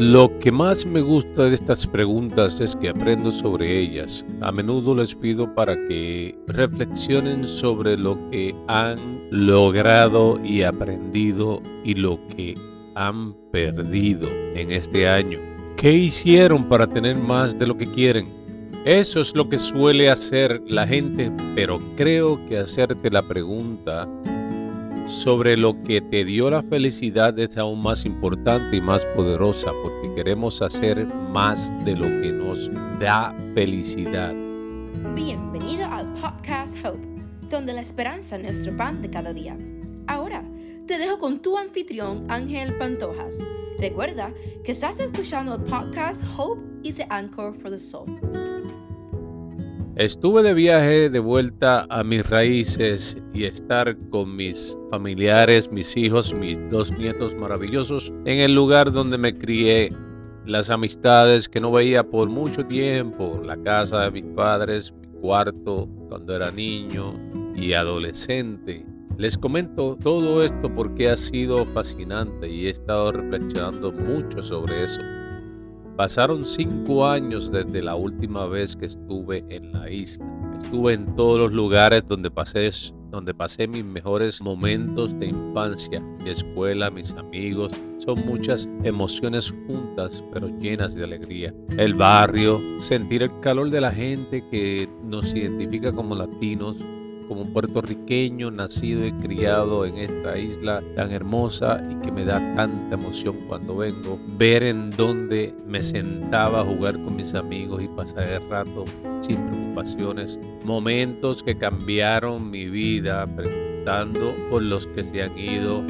Lo que más me gusta de estas preguntas es que aprendo sobre ellas. A menudo les pido para que reflexionen sobre lo que han logrado y aprendido y lo que han perdido en este año. ¿Qué hicieron para tener más de lo que quieren? Eso es lo que suele hacer la gente, pero creo que hacerte la pregunta sobre lo que te dio la felicidad es aún más importante y más poderosa porque queremos hacer más de lo que nos da felicidad. Bienvenido al podcast Hope, donde la esperanza es nuestro pan de cada día. Ahora, te dejo con tu anfitrión Ángel Pantojas. Recuerda que estás escuchando el podcast Hope is the Anchor for the Soul. Estuve de viaje de vuelta a mis raíces y estar con mis familiares, mis hijos, mis dos nietos maravillosos en el lugar donde me crié, las amistades que no veía por mucho tiempo, la casa de mis padres, mi cuarto cuando era niño y adolescente. Les comento todo esto porque ha sido fascinante y he estado reflexionando mucho sobre eso. Pasaron cinco años desde la última vez que estuve en la isla. Estuve en todos los lugares donde pasé, donde pasé mis mejores momentos de infancia, mi escuela, mis amigos. Son muchas emociones juntas, pero llenas de alegría. El barrio, sentir el calor de la gente que nos identifica como latinos, como puertorriqueño nacido y criado en esta isla tan hermosa y que me da tanta emoción cuando vengo, ver en dónde me sentaba a jugar con mis amigos y pasar el rato sin preocupaciones, momentos que cambiaron mi vida, preguntando por los que se han ido,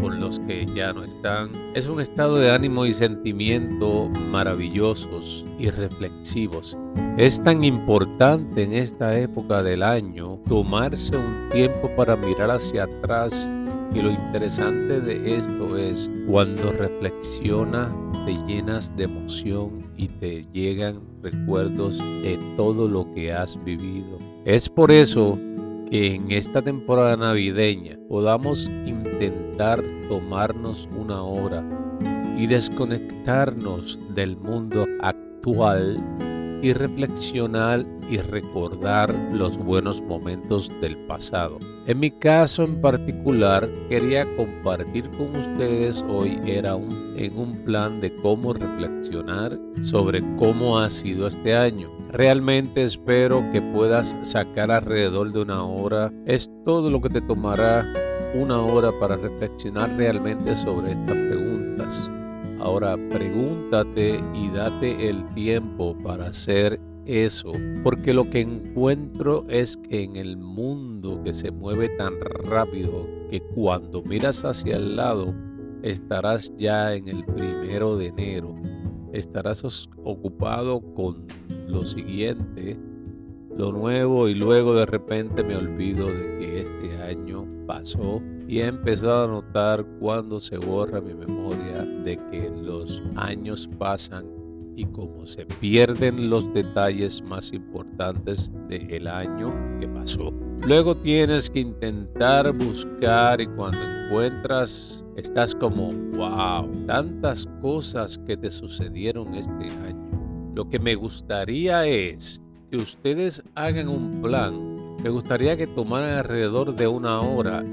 por los que ya no están. Es un estado de ánimo y sentimiento maravillosos y reflexivos. Es tan importante en esta época del año tomarse un tiempo para mirar hacia atrás y lo interesante de esto es cuando reflexiona te llenas de emoción y te llegan recuerdos de todo lo que has vivido. Es por eso que en esta temporada navideña podamos intentar tomarnos una hora y desconectarnos del mundo actual y reflexionar y recordar los buenos momentos del pasado. En mi caso en particular, quería compartir con ustedes hoy era un, en un plan de cómo reflexionar sobre cómo ha sido este año. Realmente espero que puedas sacar alrededor de una hora. Es todo lo que te tomará una hora para reflexionar realmente sobre estas preguntas. Ahora pregúntate y date el tiempo para hacer eso, porque lo que encuentro es que en el mundo que se mueve tan rápido que cuando miras hacia el lado estarás ya en el primero de enero, estarás ocupado con lo siguiente, lo nuevo y luego de repente me olvido de que este año pasó y he empezado a notar cuando se borra mi memoria de que los años pasan y como se pierden los detalles más importantes del año que pasó. Luego tienes que intentar buscar y cuando encuentras estás como, wow, tantas cosas que te sucedieron este año. Lo que me gustaría es que ustedes hagan un plan. Me gustaría que tomaran alrededor de una hora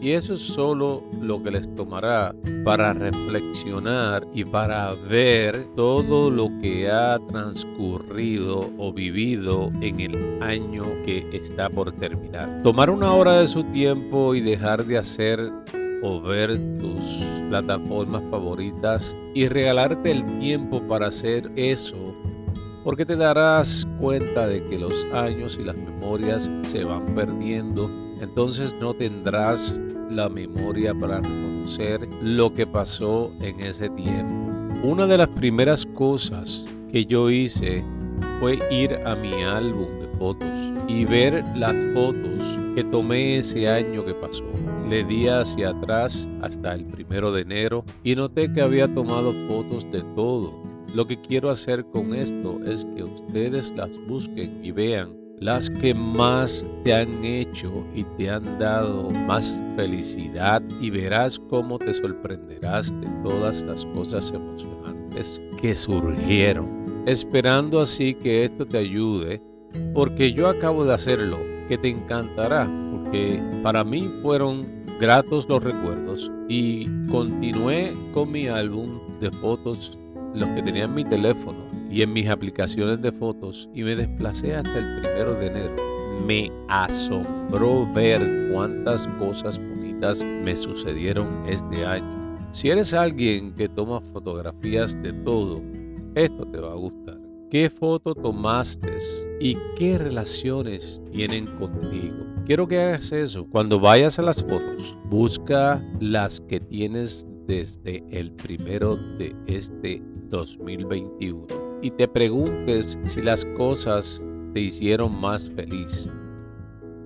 y eso es solo lo que les tomará para reflexionar y para ver todo lo que ha transcurrido o vivido en el año que está por terminar. Tomar una hora de su tiempo y dejar de hacer o ver tus plataformas favoritas y regalarte el tiempo para hacer eso porque te darás cuenta de que los años y las memorias se van perdiendo entonces no tendrás la memoria para reconocer lo que pasó en ese tiempo. Una de las primeras cosas que yo hice fue ir a mi álbum de fotos y ver las fotos que tomé ese año que pasó. Le di hacia atrás hasta el primero de enero y noté que había tomado fotos de todo. Lo que quiero hacer con esto es que ustedes las busquen y vean las que más te han hecho y te han dado más felicidad y verás cómo te sorprenderás de todas las cosas emocionantes que surgieron, esperando así que esto te ayude, porque yo acabo de hacerlo, que te encantará, porque para mí fueron gratos los recuerdos y continué con mi álbum de fotos, los que tenía en mi teléfono y en mis aplicaciones de fotos y me desplacé hasta el primero de enero. Me asombró ver cuántas cosas bonitas me sucedieron este año. Si eres alguien que toma fotografías de todo, esto te va a gustar. ¿Qué foto tomaste y qué relaciones tienen contigo? Quiero que hagas eso. Cuando vayas a las fotos, busca las que tienes desde el primero de este 2021 y te preguntes si las cosas te hicieron más feliz.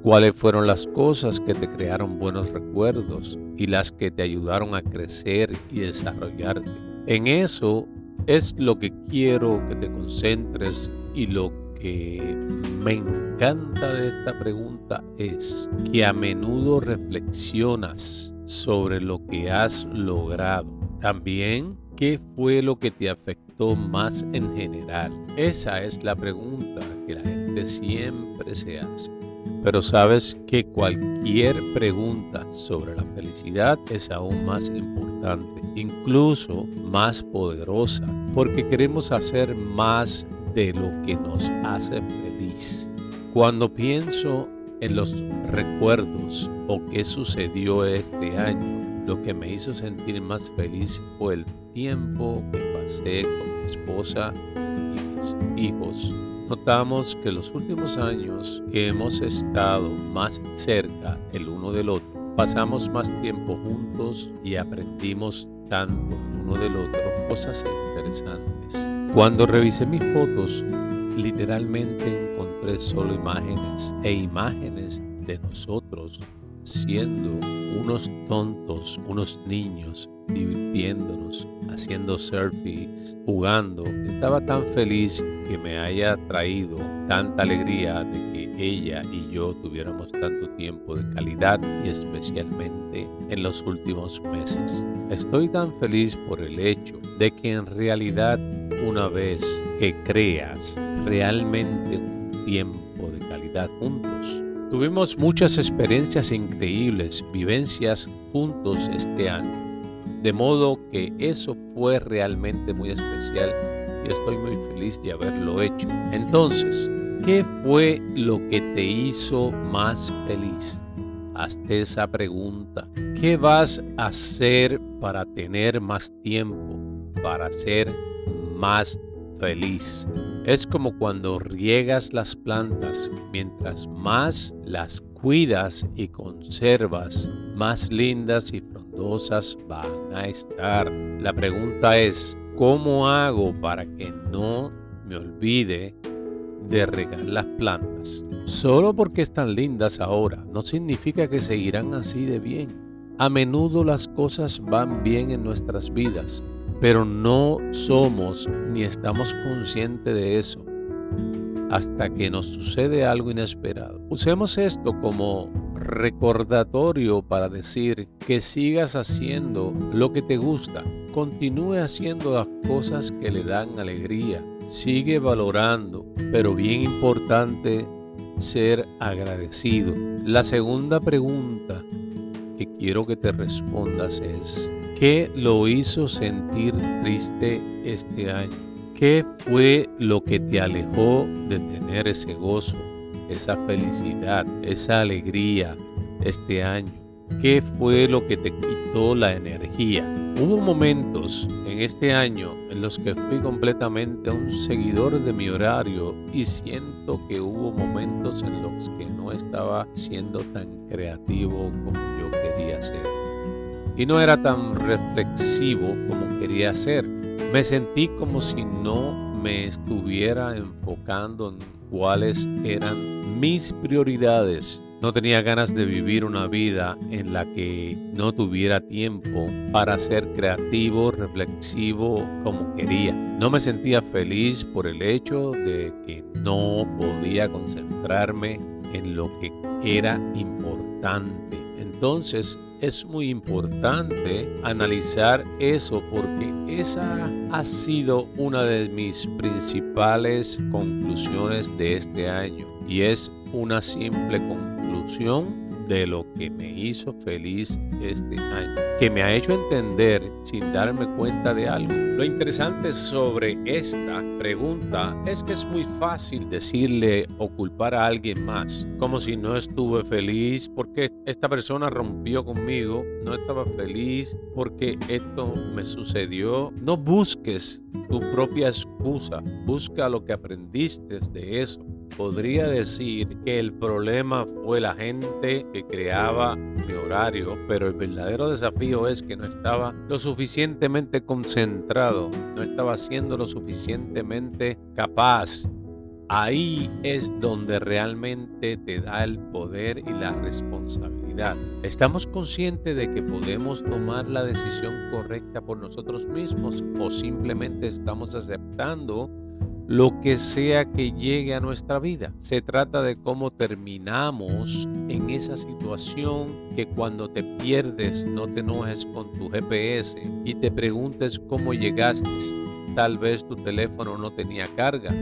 ¿Cuáles fueron las cosas que te crearon buenos recuerdos y las que te ayudaron a crecer y desarrollarte? En eso es lo que quiero que te concentres y lo que me encanta de esta pregunta es que a menudo reflexionas sobre lo que has logrado. También, ¿qué fue lo que te afectó más en general? Esa es la pregunta que la gente siempre se hace. Pero sabes que cualquier pregunta sobre la felicidad es aún más importante, incluso más poderosa, porque queremos hacer más de lo que nos hace feliz. Cuando pienso en los recuerdos o qué sucedió este año, lo que me hizo sentir más feliz fue el tiempo que pasé con mi esposa y mis hijos. Notamos que los últimos años que hemos estado más cerca el uno del otro, pasamos más tiempo juntos y aprendimos tanto el uno del otro cosas interesantes. Cuando revisé mis fotos, literalmente encontré solo imágenes e imágenes de nosotros siendo unos tontos, unos niños, divirtiéndonos, haciendo selfies, jugando. Estaba tan feliz que me haya traído tanta alegría de que ella y yo tuviéramos tanto tiempo de calidad y especialmente en los últimos meses. Estoy tan feliz por el hecho de que en realidad una vez que creas realmente un tiempo de calidad juntos. Tuvimos muchas experiencias increíbles, vivencias juntos este año. De modo que eso fue realmente muy especial y estoy muy feliz de haberlo hecho. Entonces, ¿qué fue lo que te hizo más feliz? Hazte esa pregunta. ¿Qué vas a hacer para tener más tiempo, para ser más feliz. Es como cuando riegas las plantas, mientras más las cuidas y conservas, más lindas y frondosas van a estar. La pregunta es, ¿cómo hago para que no me olvide de regar las plantas? Solo porque están lindas ahora no significa que seguirán así de bien. A menudo las cosas van bien en nuestras vidas, pero no somos ni estamos conscientes de eso hasta que nos sucede algo inesperado. Usemos esto como recordatorio para decir que sigas haciendo lo que te gusta. Continúe haciendo las cosas que le dan alegría. Sigue valorando, pero bien importante, ser agradecido. La segunda pregunta que quiero que te respondas es, ¿qué lo hizo sentir triste este año? ¿Qué fue lo que te alejó de tener ese gozo, esa felicidad, esa alegría este año? ¿Qué fue lo que te quitó la energía? Hubo momentos en este año en los que fui completamente un seguidor de mi horario y siento que hubo momentos en los que no estaba siendo tan creativo como yo quería ser. Y no era tan reflexivo como quería ser. Me sentí como si no me estuviera enfocando en cuáles eran mis prioridades no tenía ganas de vivir una vida en la que no tuviera tiempo para ser creativo, reflexivo como quería. No me sentía feliz por el hecho de que no podía concentrarme en lo que era importante. Entonces es muy importante analizar eso porque esa ha sido una de mis principales conclusiones de este año y es una simple conclusión de lo que me hizo feliz este año, que me ha hecho entender sin darme cuenta de algo. Lo interesante sobre esta pregunta es que es muy fácil decirle o culpar a alguien más, como si no estuve feliz porque esta persona rompió conmigo, no estaba feliz porque esto me sucedió. No busques tu propia excusa, busca lo que aprendiste de eso podría decir que el problema fue la gente que creaba mi horario, pero el verdadero desafío es que no estaba lo suficientemente concentrado, no estaba siendo lo suficientemente capaz. Ahí es donde realmente te da el poder y la responsabilidad. ¿Estamos conscientes de que podemos tomar la decisión correcta por nosotros mismos o simplemente estamos aceptando lo que sea que llegue a nuestra vida. Se trata de cómo terminamos en esa situación que cuando te pierdes no te enojes con tu GPS y te preguntes cómo llegaste. Tal vez tu teléfono no tenía carga.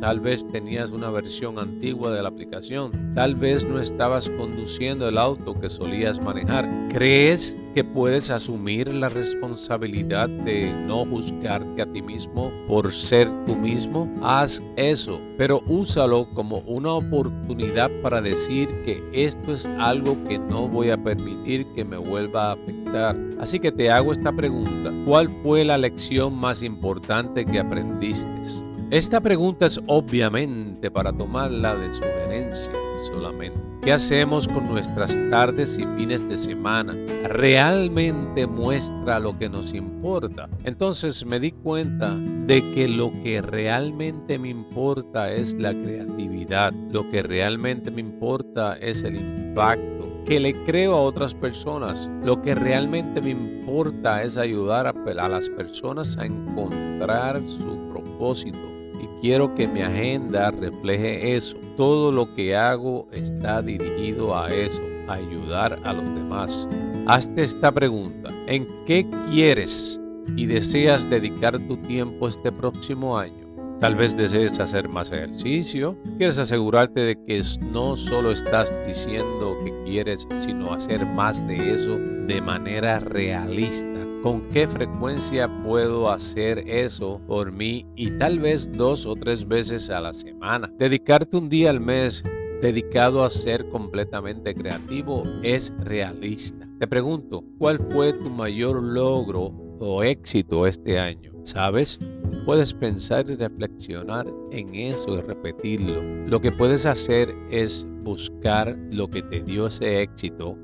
Tal vez tenías una versión antigua de la aplicación. Tal vez no estabas conduciendo el auto que solías manejar. ¿Crees que puedes asumir la responsabilidad de no juzgarte a ti mismo por ser tú mismo, haz eso, pero úsalo como una oportunidad para decir que esto es algo que no voy a permitir que me vuelva a afectar. Así que te hago esta pregunta, ¿cuál fue la lección más importante que aprendiste? Esta pregunta es obviamente para tomarla de sugerencia solamente. ¿Qué hacemos con nuestras tardes y fines de semana? ¿Realmente muestra lo que nos importa? Entonces me di cuenta de que lo que realmente me importa es la creatividad. Lo que realmente me importa es el impacto que le creo a otras personas. Lo que realmente me importa es ayudar a, a las personas a encontrar su propósito y quiero que mi agenda refleje eso. Todo lo que hago está dirigido a eso, a ayudar a los demás. Hazte esta pregunta. ¿En qué quieres y deseas dedicar tu tiempo este próximo año? Tal vez desees hacer más ejercicio. Quieres asegurarte de que no solo estás diciendo que quieres, sino hacer más de eso de manera realista con qué frecuencia puedo hacer eso por mí y tal vez dos o tres veces a la semana. Dedicarte un día al mes dedicado a ser completamente creativo es realista. Te pregunto, ¿cuál fue tu mayor logro o éxito este año? ¿Sabes? Puedes pensar y reflexionar en eso y repetirlo. Lo que puedes hacer es buscar lo que te dio ese éxito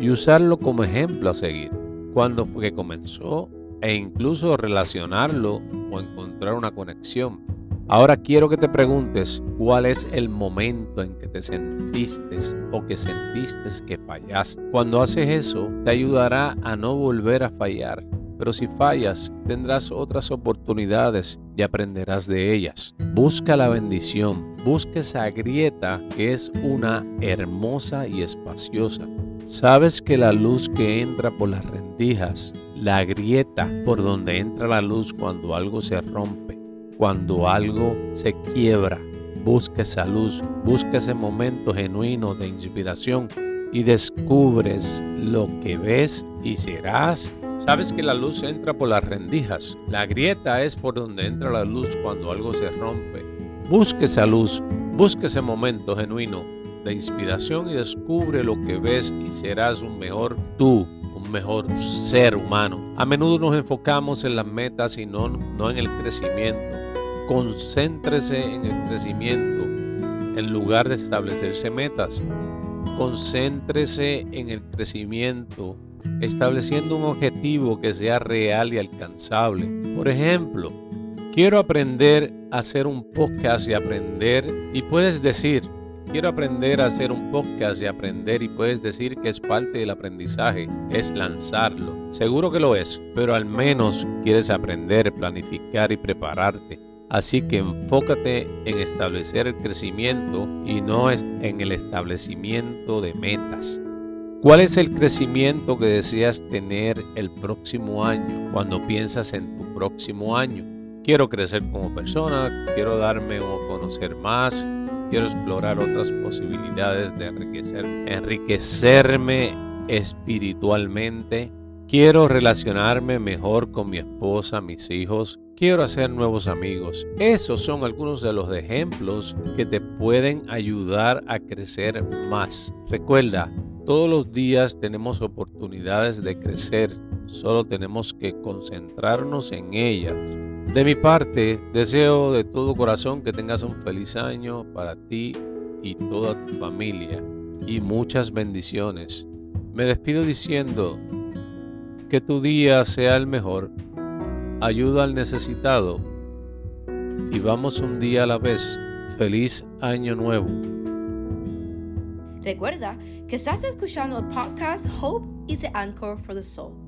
y usarlo como ejemplo a seguir cuándo fue que comenzó e incluso relacionarlo o encontrar una conexión. Ahora quiero que te preguntes cuál es el momento en que te sentiste o que sentiste que fallaste. Cuando haces eso, te ayudará a no volver a fallar. Pero si fallas, tendrás otras oportunidades y aprenderás de ellas. Busca la bendición, busca esa grieta que es una hermosa y espaciosa Sabes que la luz que entra por las la grieta por donde entra la luz cuando algo se rompe, cuando algo se quiebra, busca esa luz, busca ese momento genuino de inspiración y descubres lo que ves y serás. Sabes que la luz entra por las rendijas, la grieta es por donde entra la luz cuando algo se rompe. Busca esa luz, busca ese momento genuino de inspiración y descubre lo que ves y serás un mejor tú, mejor ser humano. A menudo nos enfocamos en las metas y no, no en el crecimiento. Concéntrese en el crecimiento en lugar de establecerse metas. Concéntrese en el crecimiento, estableciendo un objetivo que sea real y alcanzable. Por ejemplo, quiero aprender a hacer un podcast y aprender y puedes decir, Quiero aprender a hacer un podcast y aprender y puedes decir que es parte del aprendizaje, es lanzarlo. Seguro que lo es, pero al menos quieres aprender, planificar y prepararte. Así que enfócate en establecer el crecimiento y no en el establecimiento de metas. ¿Cuál es el crecimiento que deseas tener el próximo año cuando piensas en tu próximo año? Quiero crecer como persona, quiero darme o conocer más, quiero explorar otras posibilidades de enriquecer, enriquecerme espiritualmente. Quiero relacionarme mejor con mi esposa, mis hijos. Quiero hacer nuevos amigos. Esos son algunos de los ejemplos que te pueden ayudar a crecer más. Recuerda, todos los días tenemos oportunidades de crecer. Solo tenemos que concentrarnos en ellas. De mi parte, deseo de todo corazón que tengas un feliz año para ti y toda tu familia y muchas bendiciones. Me despido diciendo que tu día sea el mejor, ayuda al necesitado y vamos un día a la vez. Feliz año nuevo. Recuerda que estás escuchando el podcast Hope is the Anchor for the Soul.